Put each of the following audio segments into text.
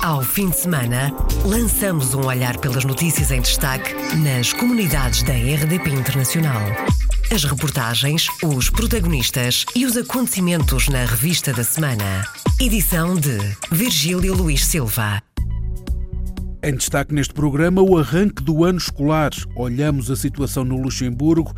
Ao fim de semana, lançamos um olhar pelas notícias em destaque nas comunidades da RDP Internacional. As reportagens, os protagonistas e os acontecimentos na revista da semana. Edição de Virgílio Luís Silva. Em destaque neste programa, o arranque do ano escolar. Olhamos a situação no Luxemburgo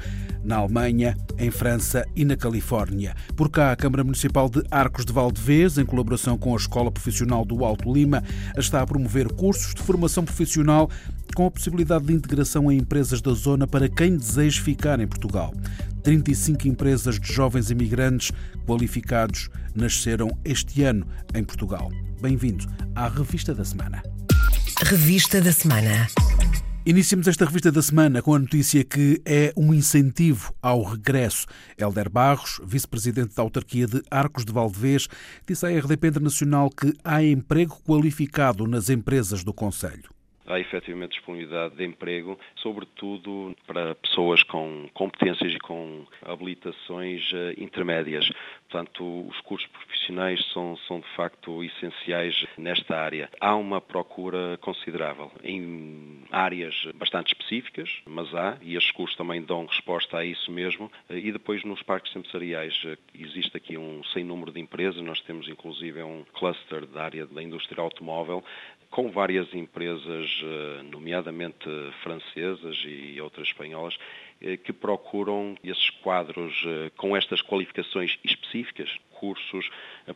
na Alemanha, em França e na Califórnia. Por cá, a Câmara Municipal de Arcos de Valdevez, em colaboração com a Escola Profissional do Alto Lima, está a promover cursos de formação profissional com a possibilidade de integração em empresas da zona para quem deseja ficar em Portugal. 35 empresas de jovens imigrantes qualificados nasceram este ano em Portugal. Bem-vindo à Revista da Semana. Revista da Semana. Iniciamos esta revista da semana com a notícia que é um incentivo ao regresso. Helder Barros, vice-presidente da autarquia de Arcos de Valdevez, disse à RDP Internacional que há emprego qualificado nas empresas do Conselho há efetivamente disponibilidade de emprego, sobretudo para pessoas com competências e com habilitações eh, intermédias. Portanto, os cursos profissionais são, são de facto essenciais nesta área. Há uma procura considerável em áreas bastante específicas, mas há, e estes cursos também dão resposta a isso mesmo. E depois nos parques empresariais existe aqui um sem número de empresas, nós temos inclusive um cluster da área da indústria automóvel com várias empresas, eh, nomeadamente francesas e outras espanholas, que procuram esses quadros eh, com estas qualificações específicas, cursos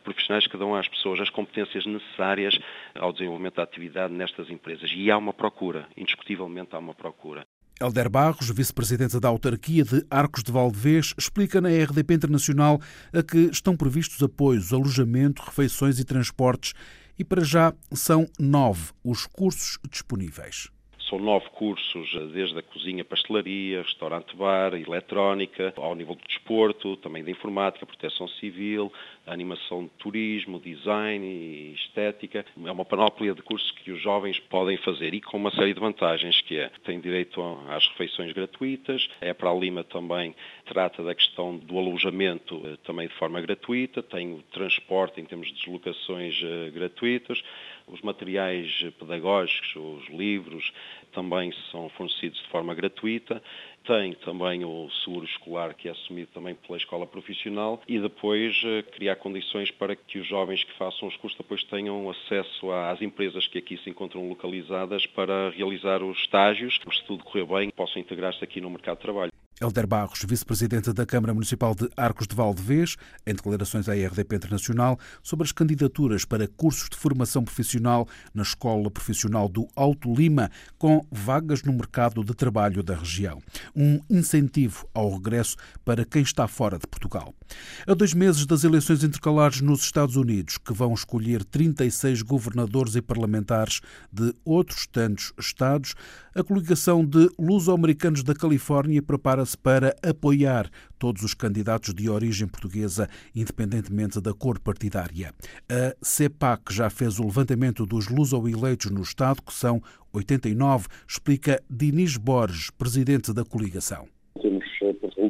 profissionais que dão às pessoas as competências necessárias ao desenvolvimento da atividade nestas empresas. E há uma procura, indiscutivelmente há uma procura. Helder Barros, vice-presidente da autarquia de Arcos de Valdevez, explica na RDP Internacional a que estão previstos apoios, alojamento, refeições e transportes e para já são nove os cursos disponíveis. São nove cursos, desde a cozinha, pastelaria, restaurante-bar, eletrónica, ao nível do desporto, também da informática, proteção civil, animação de turismo, design e estética. É uma panóplia de cursos que os jovens podem fazer e com uma série de vantagens, que é, têm direito às refeições gratuitas, é para a Lima também trata da questão do alojamento eh, também de forma gratuita, tem o transporte em termos de deslocações eh, gratuitas, os materiais pedagógicos, os livros, também são fornecidos de forma gratuita. Tem também o seguro escolar que é assumido também pela escola profissional e depois eh, criar condições para que os jovens que façam os cursos depois tenham acesso às empresas que aqui se encontram localizadas para realizar os estágios, se tudo correr bem, possam integrar-se aqui no mercado de trabalho. Helder Barros, vice-presidente da Câmara Municipal de Arcos de Valdevez, em declarações à RDP Internacional sobre as candidaturas para cursos de formação profissional na Escola Profissional do Alto Lima, com vagas no mercado de trabalho da região. Um incentivo ao regresso para quem está fora de Portugal. A dois meses das eleições intercalares nos Estados Unidos, que vão escolher 36 governadores e parlamentares de outros tantos estados, a coligação de luso-americanos da Califórnia prepara prepara-se para apoiar todos os candidatos de origem portuguesa, independentemente da cor partidária. A CEPAC já fez o levantamento dos luso-eleitos no Estado, que são 89, explica Dinis Borges, presidente da coligação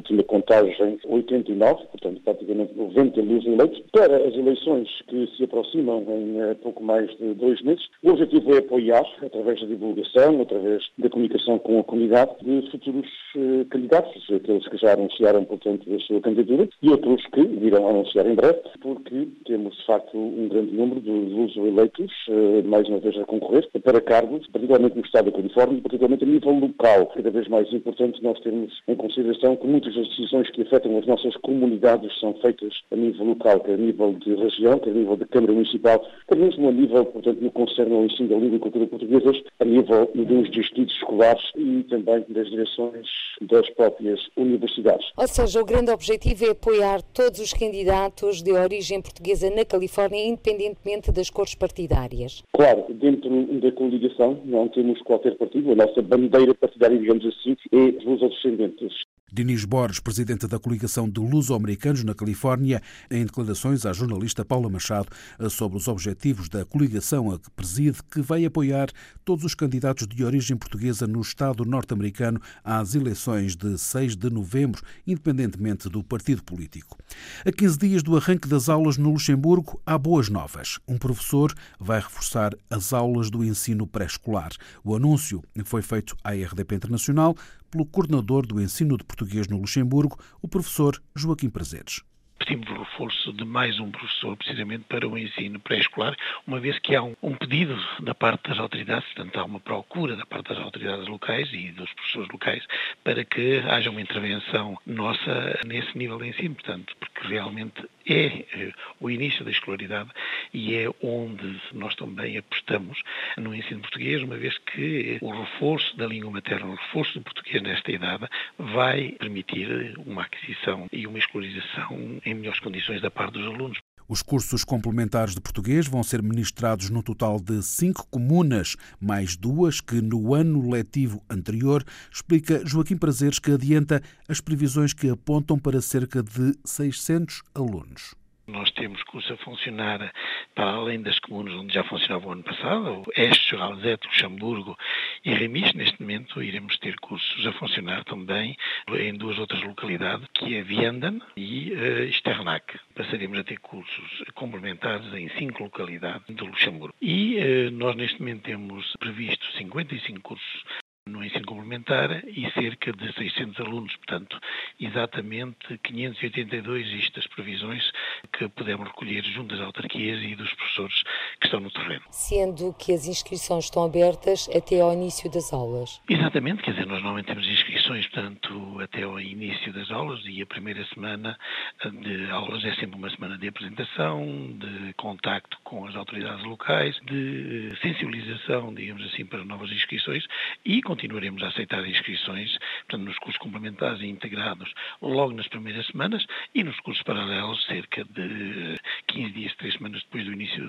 última contagem 89, portanto praticamente 90 mil eleitos, para as eleições que se aproximam em eh, pouco mais de dois meses. O objetivo é apoiar, através da divulgação, através da comunicação com a comunidade, de futuros eh, candidatos, aqueles que já anunciaram, portanto, a sua candidatura e outros que virão anunciar em breve, porque temos, de facto, um grande número de luso-eleitos, eh, mais uma vez a concorrer, para cargos, particularmente no Estado da Califórnia, particularmente a nível local. Cada vez mais importante nós termos em consideração que muitas das decisões que afetam as nossas comunidades são feitas a nível local, quer a nível de região, quer a nível de Câmara Municipal, quer mesmo a nível, portanto, no concerno ao ensino da língua e cultura portuguesas, a nível dos distritos escolares e também das direções das próprias universidades. Ou seja, o grande objetivo é apoiar todos os candidatos de origem portuguesa na Califórnia, independentemente das cores partidárias. Claro, dentro da coligação não temos qualquer partido, a nossa bandeira partidária, digamos assim, é os descendentes Dinis Borges, presidente da coligação de luso-americanos na Califórnia, em declarações à jornalista Paula Machado sobre os objetivos da coligação a que preside, que vai apoiar todos os candidatos de origem portuguesa no Estado norte-americano às eleições de 6 de novembro, independentemente do partido político. A 15 dias do arranque das aulas no Luxemburgo, há boas novas. Um professor vai reforçar as aulas do ensino pré-escolar. O anúncio foi feito à RDP Internacional pelo coordenador do ensino de português no Luxemburgo, o professor Joaquim Prazeres. Pedimos o reforço de mais um professor, precisamente para o ensino pré-escolar, uma vez que há um, um, pedido da parte das autoridades, portanto, há uma procura da parte das autoridades locais e dos professores locais para que haja uma intervenção nossa nesse nível de ensino, portanto, porque realmente é eh, o início da escolaridade e é onde nós também apostamos no ensino português, uma vez que o reforço da língua materna, o reforço do português nesta idade, vai permitir uma aquisição e uma escolarização em melhores condições da parte dos alunos. Os cursos complementares de português vão ser ministrados no total de cinco comunas, mais duas que no ano letivo anterior, explica Joaquim Prazeres, que adianta as previsões que apontam para cerca de 600 alunos. Nós temos cursos a funcionar para além das comunas onde já funcionava o ano passado, Este, Alzete, Luxemburgo e Remis. Neste momento iremos ter cursos a funcionar também em duas outras localidades, que é Vianden e uh, Sternac. Passaremos a ter cursos complementares em cinco localidades do Luxemburgo. E uh, nós neste momento temos previsto 55 cursos no ensino complementar e cerca de 600 alunos, portanto, exatamente 582 estas previsões que podemos recolher junto das autarquias e dos professores que estão no terreno. Sendo que as inscrições estão abertas até ao início das aulas. Exatamente, quer dizer, nós normalmente temos inscrições, portanto, até ao início das aulas e a primeira semana de aulas é sempre uma semana de apresentação, de contacto com as autoridades locais, de sensibilização, digamos assim, para novas inscrições e continuaremos a aceitar inscrições, portanto, nos cursos complementares e integrados logo nas primeiras semanas e nos cursos paralelos cerca de 15 dias, 3 semanas depois do início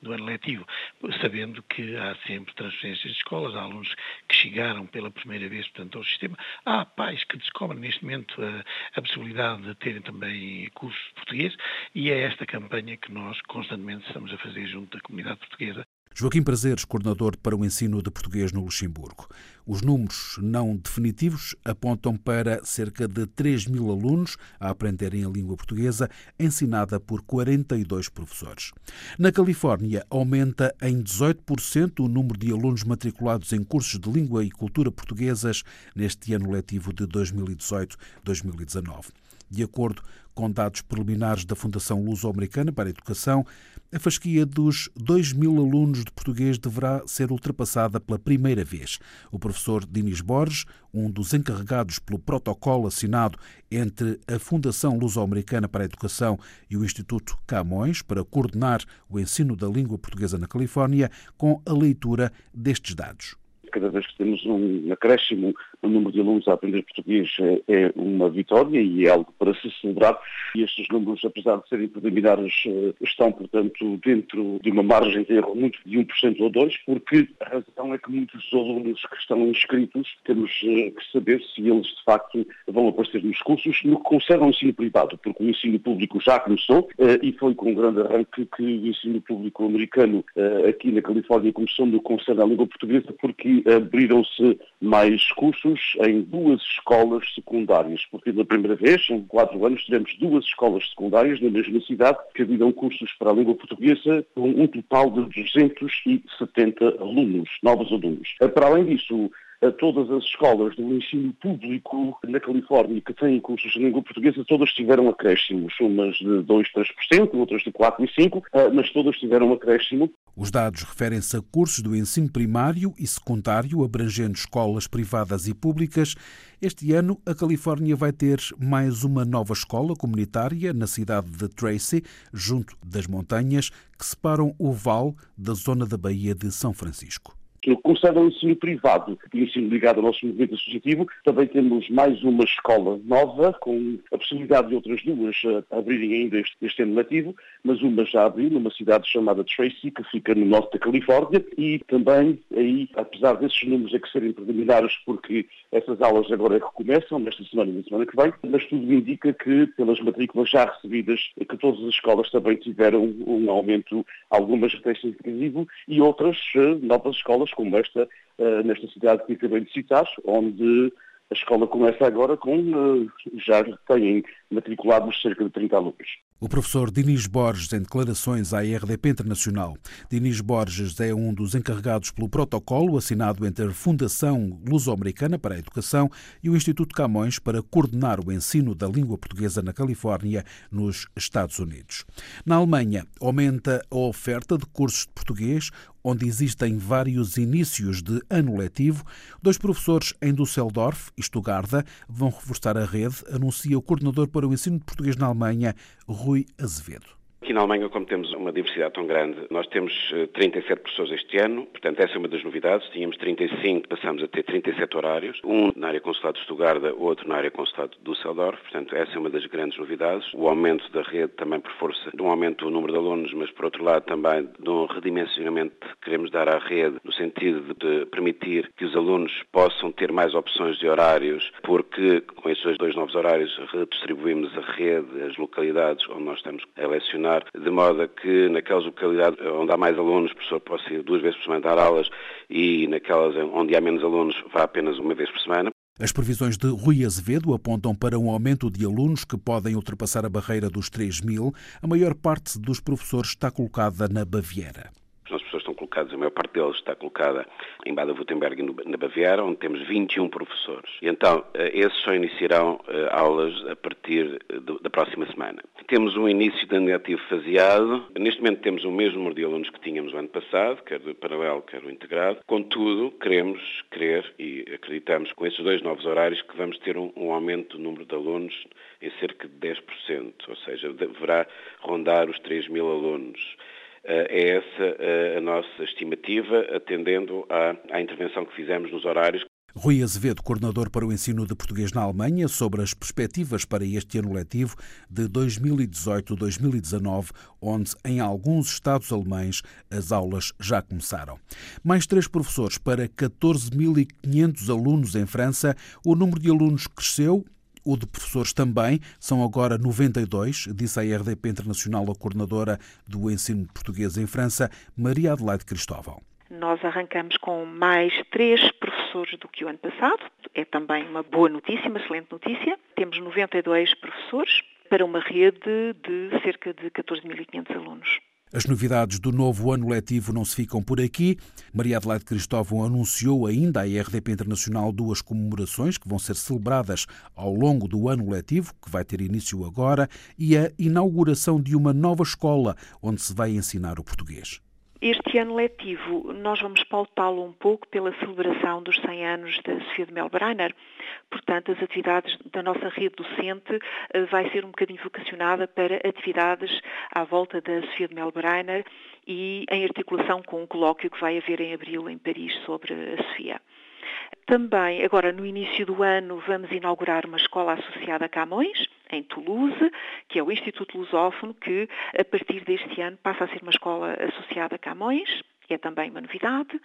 do ano letivo, sabendo que há sempre transferências de escolas, há alunos que chegaram pela primeira vez, portanto, ao sistema. Há pais que descobrem neste momento a, a possibilidade de terem também cursos de português e é esta campanha que nós constantemente estamos a fazer junto da comunidade portuguesa Joaquim Prazeres, coordenador para o ensino de português no Luxemburgo. Os números não definitivos apontam para cerca de 3 mil alunos a aprenderem a língua portuguesa, ensinada por 42 professores. Na Califórnia, aumenta em 18% o número de alunos matriculados em cursos de língua e cultura portuguesas neste ano letivo de 2018-2019. De acordo com dados preliminares da Fundação Luso-Americana para a Educação, a fasquia dos 2 mil alunos de português deverá ser ultrapassada pela primeira vez. O professor Dinis Borges, um dos encarregados pelo protocolo assinado entre a Fundação Luso-Americana para a Educação e o Instituto Camões para coordenar o ensino da língua portuguesa na Califórnia, com a leitura destes dados cada vez que temos um acréscimo no número de alunos a aprender português é, é uma vitória e é algo para se celebrar. E estes números, apesar de serem preliminares, eh, estão, portanto, dentro de uma margem de erro muito de 1% ou 2%, porque a razão é que muitos alunos que estão inscritos, temos eh, que saber se eles, de facto, vão aparecer nos cursos no que concerne ao ensino privado, porque o ensino público já começou eh, e foi com um grande arranque que o ensino público americano aqui na Califórnia começou no que concerne à língua portuguesa, porque abriram-se mais cursos em duas escolas secundárias, porque pela primeira vez, em quatro anos, tivemos duas escolas secundárias na mesma cidade que abriram cursos para a língua portuguesa com um total de 270 alunos, novos alunos. Para além disso, todas as escolas do ensino público na Califórnia que têm cursos de língua portuguesa, todas tiveram acréscimos, umas de 2, 3%, outras de 4 e 5%, ah, mas todas tiveram acréscimo. Os dados referem-se a cursos do ensino primário e secundário, abrangendo escolas privadas e públicas. Este ano, a Califórnia vai ter mais uma nova escola comunitária na cidade de Tracy, junto das montanhas que separam o Val da zona da Baía de São Francisco. Concerne ao ensino privado e ensino ligado ao nosso movimento associativo, também temos mais uma escola nova, com a possibilidade de outras duas uh, abrirem ainda este, este ano letivo, mas uma já abriu numa cidade chamada Tracy, que fica no norte da Califórnia, e também aí, apesar desses números a que serem preliminares, porque essas aulas agora é que começam, nesta semana e na semana que vem, mas tudo indica que, pelas matrículas já recebidas, que todas as escolas também tiveram um aumento, algumas até significativo, e outras uh, novas escolas, como esta, uh, nesta cidade que acabei de citar, onde a escola começa agora com, uh, já têm matriculados cerca de 30 alunos. O professor Dinis Borges, em declarações à RDP Internacional. Dinis Borges é um dos encarregados pelo protocolo assinado entre a Fundação Luso-Americana para a Educação e o Instituto Camões para coordenar o ensino da língua portuguesa na Califórnia, nos Estados Unidos. Na Alemanha, aumenta a oferta de cursos de português, onde existem vários inícios de ano letivo. Dois professores em Düsseldorf e Stuttgart vão reforçar a rede, anuncia o coordenador para o ensino de português na Alemanha, Rui Azevedo. Aqui na Alemanha, como temos uma diversidade tão grande, nós temos 37 eh, professores este ano, portanto essa é uma das novidades. Tínhamos 35, passamos a ter 37 horários, um na área consulado de Stuttgart, outro na área consulado de Düsseldorf, portanto essa é uma das grandes novidades. O aumento da rede também por força de um aumento do número de alunos, mas por outro lado também de um redimensionamento que queremos dar à rede, no sentido de permitir que os alunos possam ter mais opções de horários, porque com esses dois novos horários redistribuímos a rede, as localidades onde nós estamos a lecionar de modo que naquelas localidades onde há mais alunos, o professor possa ir duas vezes por semana dar aulas e naquelas onde há menos alunos vá apenas uma vez por semana. As previsões de Rui Azevedo apontam para um aumento de alunos que podem ultrapassar a barreira dos 3 mil. A maior parte dos professores está colocada na Baviera colocados, a maior parte deles está colocada em Baden-Württemberg, na Baviera, onde temos 21 professores. E então, eh, esses só iniciarão eh, aulas a partir eh, da próxima semana. Temos um início de negativo faseado. Neste momento temos o mesmo número de alunos que tínhamos o ano passado, quer do paralelo, quer do integrado. Contudo, queremos, querer e acreditamos com esses dois novos horários que vamos ter um, um aumento do número de alunos em cerca de 10%, ou seja, deverá rondar os 3 mil alunos. Eh, é essa eh, a nossa estimativa, atendendo à, à intervenção que fizemos nos horários Rui Azevedo, coordenador para o ensino de português na Alemanha, sobre as perspectivas para este ano letivo de 2018-2019, onde em alguns estados alemães as aulas já começaram. Mais três professores para 14.500 alunos em França. O número de alunos cresceu o de professores também, são agora 92, disse a RDP Internacional a coordenadora do ensino português em França, Maria Adelaide Cristóvão. Nós arrancamos com mais três professores do que o ano passado. É também uma boa notícia, uma excelente notícia. Temos 92 professores para uma rede de cerca de 14.500 alunos. As novidades do novo ano letivo não se ficam por aqui. Maria Adelaide Cristóvão anunciou ainda à RDP Internacional duas comemorações que vão ser celebradas ao longo do ano letivo, que vai ter início agora, e a inauguração de uma nova escola onde se vai ensinar o português. Este ano letivo nós vamos pautá-lo um pouco pela celebração dos 100 anos da Sofia de Melbreiner. Portanto, as atividades da nossa rede docente eh, vai ser um bocadinho vocacionada para atividades à volta da Sofia de Melbreiner e em articulação com um colóquio que vai haver em abril em Paris sobre a Sofia. Também, agora no início do ano, vamos inaugurar uma escola associada a Camões, em Toulouse, que é o Instituto Lusófono, que a partir deste ano passa a ser uma escola associada a Camões é também uma novidade.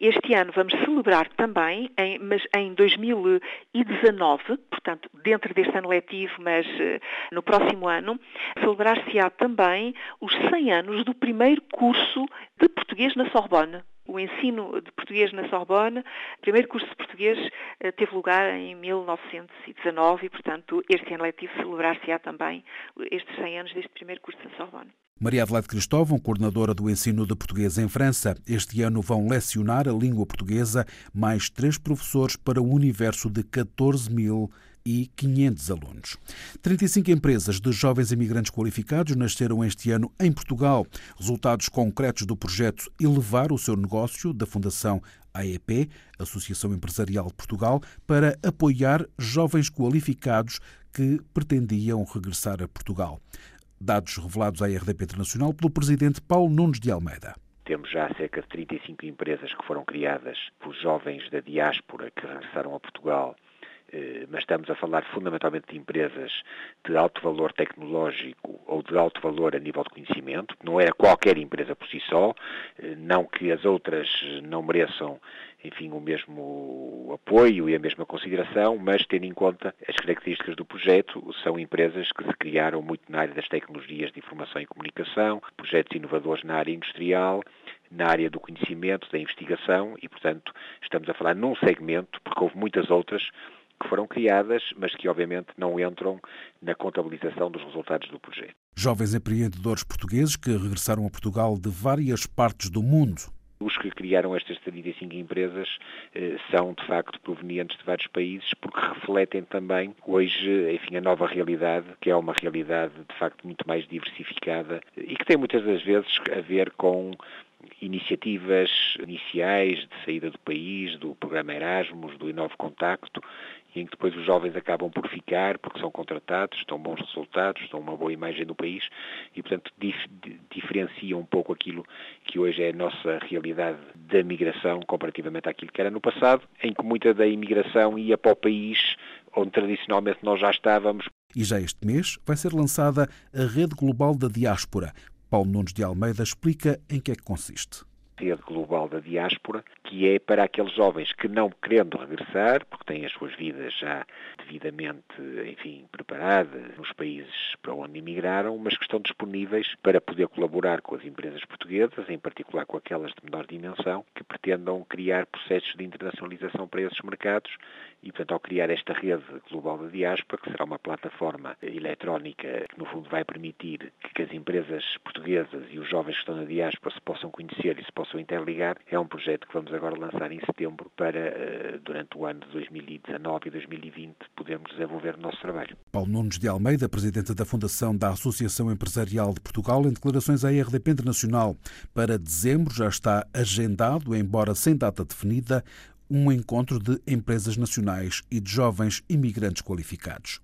Este ano vamos celebrar também, em, mas em 2019, portanto, dentro deste ano letivo, mas uh, no próximo ano, celebrar-se-á também os 100 anos do primeiro curso de português na Sorbonne o ensino de português na Sorbonne, o primeiro curso de português eh, teve lugar em 1919 e, portanto, este ano letivo celebrar-se-á também estes 100 anos deste primeiro curso na Sorbonne. Maria Adelaide Cristóvão, coordenadora do ensino de português em França. Este ano vão lecionar a língua portuguesa mais três professores para um universo de 14 mil e 500 alunos. 35 empresas de jovens imigrantes qualificados nasceram este ano em Portugal. Resultados concretos do projeto Elevar o seu negócio da Fundação AEP, Associação Empresarial de Portugal, para apoiar jovens qualificados que pretendiam regressar a Portugal. Dados revelados à RDP Internacional pelo presidente Paulo Nunes de Almeida. Temos já cerca de 35 empresas que foram criadas por jovens da diáspora que regressaram a Portugal mas estamos a falar fundamentalmente de empresas de alto valor tecnológico ou de alto valor a nível de conhecimento. Não era qualquer empresa por si só, eh, não que as outras não mereçam, enfim, o mesmo apoio e a mesma consideração, mas tendo em conta as características do projeto, são empresas que se criaram muito na área das tecnologias de informação e comunicação, projetos inovadores na área industrial, na área do conhecimento, da investigação e, portanto, estamos a falar num segmento, porque houve muitas outras que foram criadas, mas que obviamente não entram na contabilização dos resultados do projeto. Jovens empreendedores portugueses que regressaram a Portugal de várias partes do mundo. Os que criaram estas 35 empresas eh, são, de facto, provenientes de vários países, porque refletem também, hoje, enfim, a nova realidade, que é uma realidade, de facto, muito mais diversificada e que tem muitas das vezes a ver com iniciativas iniciais de saída do país, do programa Erasmus, do Inovo Contacto, e em que depois os jovens acabam por ficar porque são contratados, estão bons resultados, estão uma boa imagem do país e, portanto, dif diferencia um pouco aquilo que hoje é a nossa realidade da migração comparativamente àquilo que era no passado, em que muita da imigração ia para o país onde tradicionalmente nós já estávamos. E já este mês vai ser lançada a Rede Global da Diáspora. Paulo Nunes de Almeida explica em que é que consiste rede global da diáspora, que é para aqueles jovens que não querendo regressar, porque têm as suas vidas já devidamente, enfim, preparadas nos países para onde emigraram, mas que estão disponíveis para poder colaborar com as empresas portuguesas, em particular com aquelas de menor dimensão, que pretendam criar processos de internacionalização para esses mercados e, portanto, ao criar esta rede global da diáspora, que será uma plataforma eletrónica que, no fundo, vai permitir que as empresas portuguesas e os jovens que estão na diáspora se possam conhecer e se possam interligar, é um projeto que vamos agora lançar em setembro para, eh, durante o ano de 2019 e 2020, podermos desenvolver o nosso trabalho. Paulo Nunes de Almeida, presidente da Fundação da Associação Empresarial de Portugal, em declarações à RDP Internacional. Para dezembro já está agendado, embora sem data definida, um encontro de empresas nacionais e de jovens imigrantes qualificados.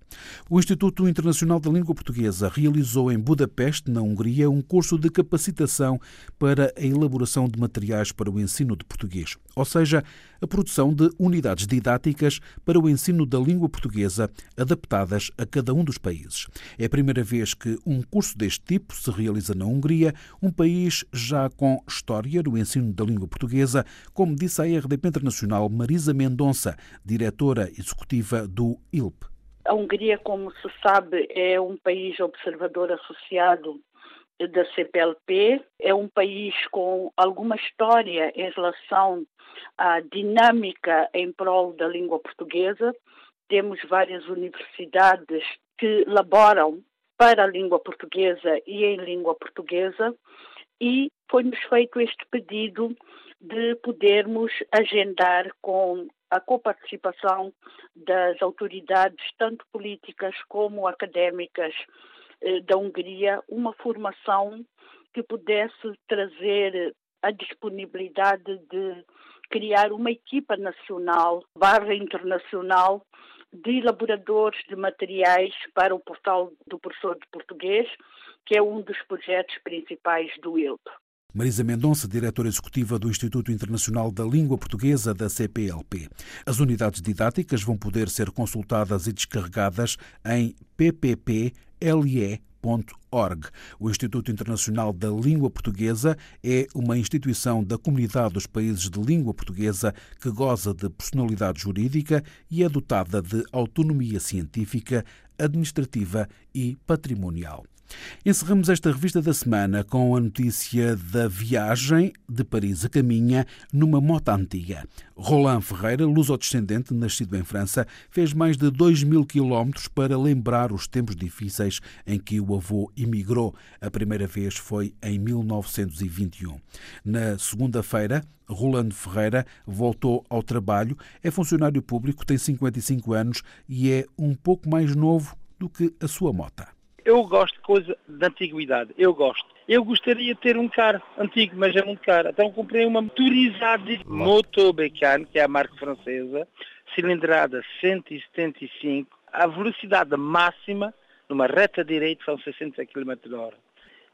O Instituto Internacional da Língua Portuguesa realizou em Budapeste, na Hungria, um curso de capacitação para a elaboração de materiais para o ensino de português, ou seja, a produção de unidades didáticas para o ensino da língua portuguesa adaptadas a cada um dos países. É a primeira vez que um curso deste tipo se realiza na Hungria, um país já com história no ensino da língua portuguesa, como disse a RDP Internacional Marisa Mendonça, diretora executiva do ILP. A Hungria, como se sabe, é um país observador associado da CPLP. É um país com alguma história em relação à dinâmica em prol da língua portuguesa. Temos várias universidades que laboram para a língua portuguesa e em língua portuguesa e foi-nos feito este pedido de podermos agendar com a coparticipação das autoridades, tanto políticas como académicas, da Hungria uma formação que pudesse trazer a disponibilidade de criar uma equipa nacional barra internacional de elaboradores de materiais para o portal do professor de português, que é um dos projetos principais do ILP. Marisa Mendonça, diretora executiva do Instituto Internacional da Língua Portuguesa da CPLP. As unidades didáticas vão poder ser consultadas e descarregadas em ppple o Instituto Internacional da Língua Portuguesa é uma instituição da Comunidade dos Países de Língua Portuguesa que goza de personalidade jurídica e é dotada de autonomia científica, administrativa e patrimonial. Encerramos esta revista da semana com a notícia da viagem de Paris a caminha numa moto antiga. Roland Ferreira, luso-descendente, nascido em França, fez mais de 2 mil quilómetros para lembrar os tempos difíceis em que o avô emigrou. A primeira vez foi em 1921. Na segunda-feira, Rolando Ferreira voltou ao trabalho, é funcionário público, tem 55 anos e é um pouco mais novo do que a sua mota eu gosto de coisa da antiguidade, eu gosto. Eu gostaria de ter um carro antigo, mas é muito caro. Então comprei uma motorizada Moto Becan, que é a marca francesa, cilindrada 175, a velocidade máxima numa reta direita são 60 km h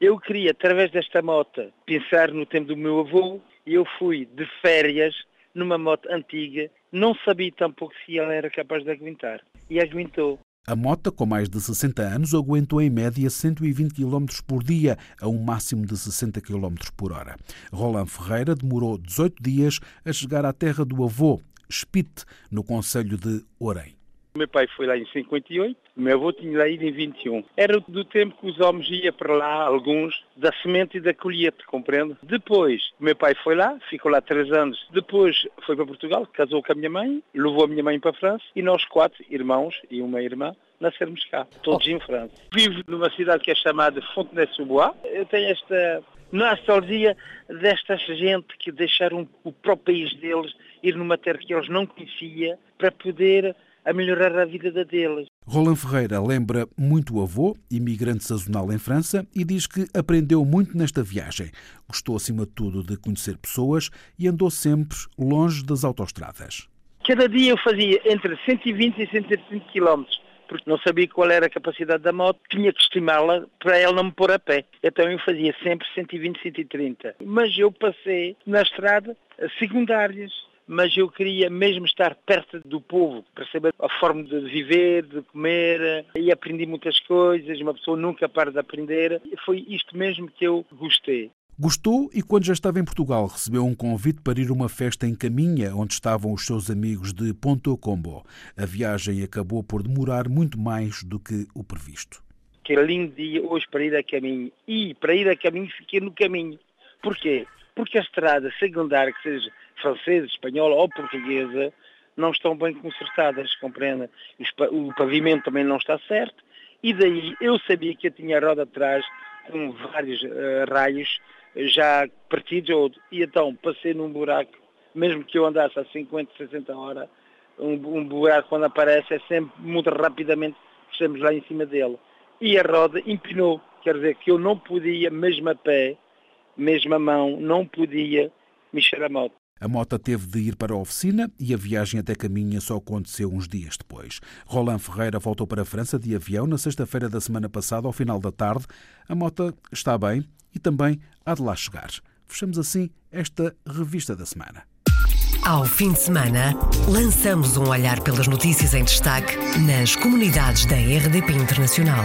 Eu queria, através desta moto, pensar no tempo do meu avô e eu fui de férias numa moto antiga, não sabia tampouco se ela era capaz de aguentar. E aguentou. A moto, com mais de 60 anos, aguentou em média 120 km por dia, a um máximo de 60 km por hora. Roland Ferreira demorou 18 dias a chegar à terra do avô, Spit, no Conselho de Orem. Meu pai foi lá em 58, o meu avô tinha lá ido em 21. Era do tempo que os homens iam para lá, alguns, da semente e da colheita, compreende? Depois, meu pai foi lá, ficou lá três anos. Depois foi para Portugal, casou com a minha mãe, levou a minha mãe para a França e nós quatro irmãos e uma irmã nascermos cá, todos oh. em França. Vivo numa cidade que é chamada Fontenay-sous-Bois. Eu tenho esta nostalgia desta gente que deixaram o próprio país deles ir numa terra que eles não conheciam para poder a melhorar a vida deles. Roland Ferreira lembra muito o avô, imigrante sazonal em França, e diz que aprendeu muito nesta viagem. Gostou, acima de tudo, de conhecer pessoas e andou sempre longe das autoestradas. Cada dia eu fazia entre 120 e 130 quilómetros porque não sabia qual era a capacidade da moto, tinha que estimá-la para ela não me pôr a pé. Então eu fazia sempre 120, 130. Mas eu passei na estrada secundárias, mas eu queria mesmo estar perto do povo, para saber a forma de viver, de comer, e aprendi muitas coisas, uma pessoa nunca para de aprender. Foi isto mesmo que eu gostei. Gostou e, quando já estava em Portugal, recebeu um convite para ir a uma festa em Caminha, onde estavam os seus amigos de Ponto Combo. A viagem acabou por demorar muito mais do que o previsto. Que lindo dia hoje para ir a caminho. E para ir a caminho fiquei no caminho. Porquê? Porque a estrada secundária, que seja francesa, espanhola ou portuguesa, não estão bem consertadas, compreenda? O pavimento também não está certo. E daí eu sabia que eu tinha a roda atrás com vários uh, raios já partidos, e então passei num buraco, mesmo que eu andasse a 50, 60 horas, um, um buraco quando aparece é sempre muito rapidamente estamos lá em cima dele. E a roda empinou, quer dizer que eu não podia, mesmo a pé, mesmo a mão, não podia mexer a moto. A moto teve de ir para a oficina e a viagem até Caminha só aconteceu uns dias depois. Roland Ferreira voltou para a França de avião na sexta-feira da semana passada, ao final da tarde. A moto está bem e também há de lá chegar. Fechamos assim esta revista da semana. Ao fim de semana, lançamos um olhar pelas notícias em destaque nas comunidades da RDP Internacional.